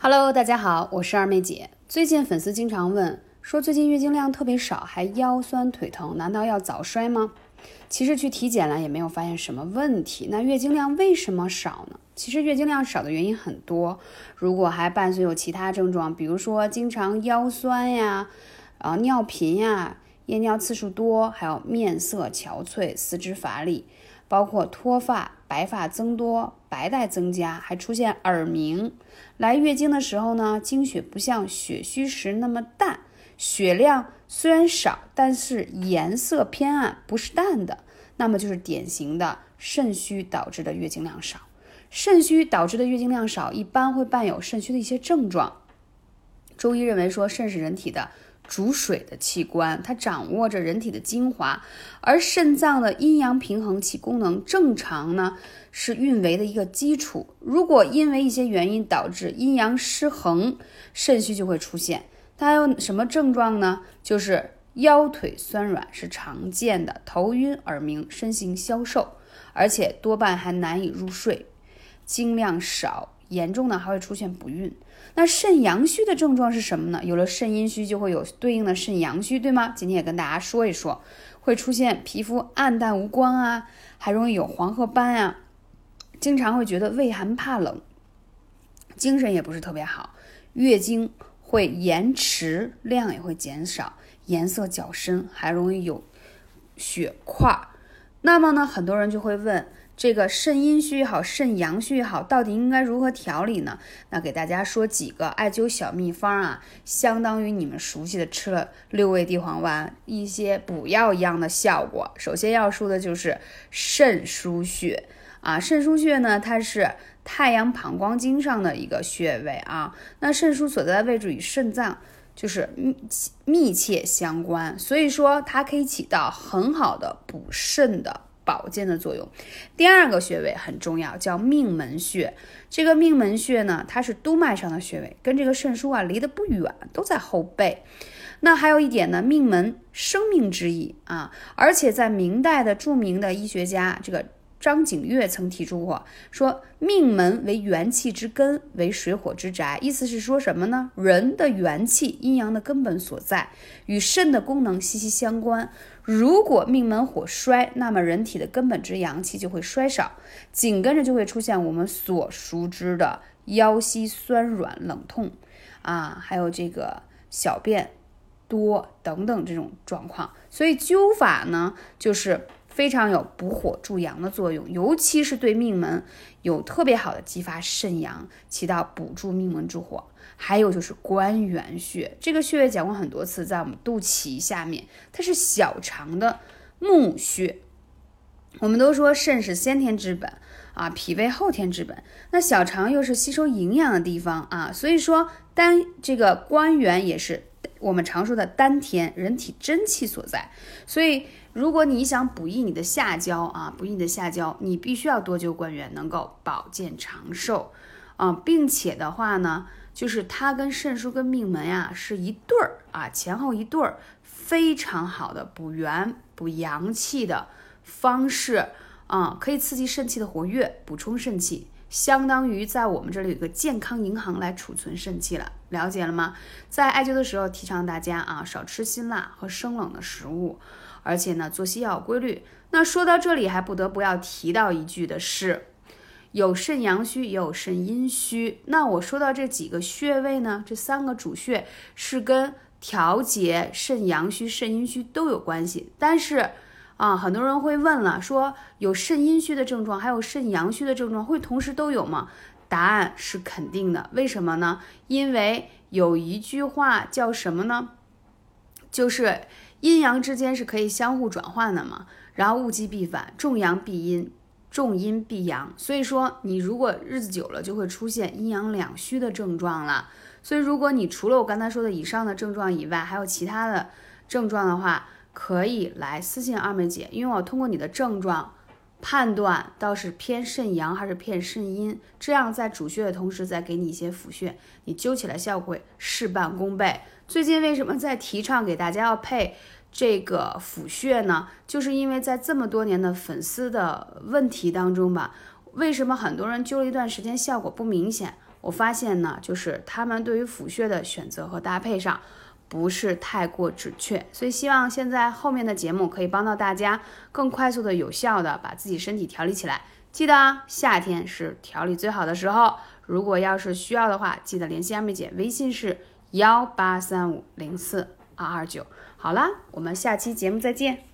Hello，大家好，我是二妹姐。最近粉丝经常问，说最近月经量特别少，还腰酸腿疼，难道要早衰吗？其实去体检了也没有发现什么问题。那月经量为什么少呢？其实月经量少的原因很多，如果还伴随有其他症状，比如说经常腰酸呀，啊尿频呀，夜尿次数多，还有面色憔悴、四肢乏力。包括脱发、白发增多、白带增加，还出现耳鸣。来月经的时候呢，经血不像血虚时那么淡，血量虽然少，但是颜色偏暗，不是淡的，那么就是典型的肾虚导致的月经量少。肾虚导致的月经量少，一般会伴有肾虚的一些症状。中医认为说，肾是人体的。主水的器官，它掌握着人体的精华，而肾脏的阴阳平衡其功能正常呢，是运维的一个基础。如果因为一些原因导致阴阳失衡，肾虚就会出现。它有什么症状呢？就是腰腿酸软是常见的，头晕耳鸣，身形消瘦，而且多半还难以入睡，经量少。严重呢还会出现不孕。那肾阳虚的症状是什么呢？有了肾阴虚就会有对应的肾阳虚，对吗？今天也跟大家说一说，会出现皮肤暗淡无光啊，还容易有黄褐斑啊，经常会觉得畏寒怕冷，精神也不是特别好，月经会延迟，量也会减少，颜色较深，还容易有血块。那么呢，很多人就会问。这个肾阴虚也好，肾阳虚也好，到底应该如何调理呢？那给大家说几个艾灸小秘方啊，相当于你们熟悉的吃了六味地黄丸一些补药一样的效果。首先要说的就是肾腧穴啊，肾腧穴呢，它是太阳膀胱经上的一个穴位啊。那肾腧所在的位置与肾脏就是密密切相关，所以说它可以起到很好的补肾的。保健的作用。第二个穴位很重要，叫命门穴。这个命门穴呢，它是督脉上的穴位，跟这个肾腧啊离得不远，都在后背。那还有一点呢，命门生命之意啊，而且在明代的著名的医学家这个。张景岳曾提出过，说命门为元气之根，为水火之宅。意思是说什么呢？人的元气、阴阳的根本所在，与肾的功能息息相关。如果命门火衰，那么人体的根本之阳气就会衰少，紧跟着就会出现我们所熟知的腰膝酸软、冷痛啊，还有这个小便多等等这种状况。所以灸法呢，就是。非常有补火助阳的作用，尤其是对命门有特别好的激发肾阳，起到补助命门之火。还有就是关元穴，这个穴位讲过很多次，在我们肚脐下面，它是小肠的募穴。我们都说肾是先天之本啊，脾胃后天之本，那小肠又是吸收营养的地方啊，所以说单这个关元也是。我们常说的丹田，人体真气所在。所以，如果你想补益你的下焦啊，补益你的下焦，你必须要多灸关元，能够保健长寿啊，并且的话呢，就是它跟肾腧跟命门呀是一对儿啊，前后一对儿，非常好的补元补阳气的方式啊，可以刺激肾气的活跃，补充肾气。相当于在我们这里有个健康银行来储存肾气了，了解了吗？在艾灸的时候，提倡大家啊少吃辛辣和生冷的食物，而且呢作息要有规律。那说到这里，还不得不要提到一句的是，有肾阳虚也有肾阴虚。那我说到这几个穴位呢，这三个主穴是跟调节肾阳虚、肾阴虚都有关系，但是。啊，很多人会问了，说有肾阴虚的症状，还有肾阳虚的症状，会同时都有吗？答案是肯定的。为什么呢？因为有一句话叫什么呢？就是阴阳之间是可以相互转换的嘛。然后物极必反，重阳必阴，重阴必阳。所以说，你如果日子久了，就会出现阴阳两虚的症状了。所以，如果你除了我刚才说的以上的症状以外，还有其他的症状的话，可以来私信二妹姐，因为我通过你的症状判断到是偏肾阳还是偏肾阴，这样在主穴的同时再给你一些辅穴，你灸起来效果事半功倍。最近为什么在提倡给大家要配这个辅穴呢？就是因为在这么多年的粉丝的问题当中吧，为什么很多人灸了一段时间效果不明显，我发现呢，就是他们对于辅穴的选择和搭配上不是太过准确，所以希望现在后面的节目可以帮到大家更快速的、有效的把自己身体调理起来。记得啊夏天是调理最好的时候，如果要是需要的话，记得联系阿妹姐，微信是幺八三五零四二二九。好啦，我们下期节目再见。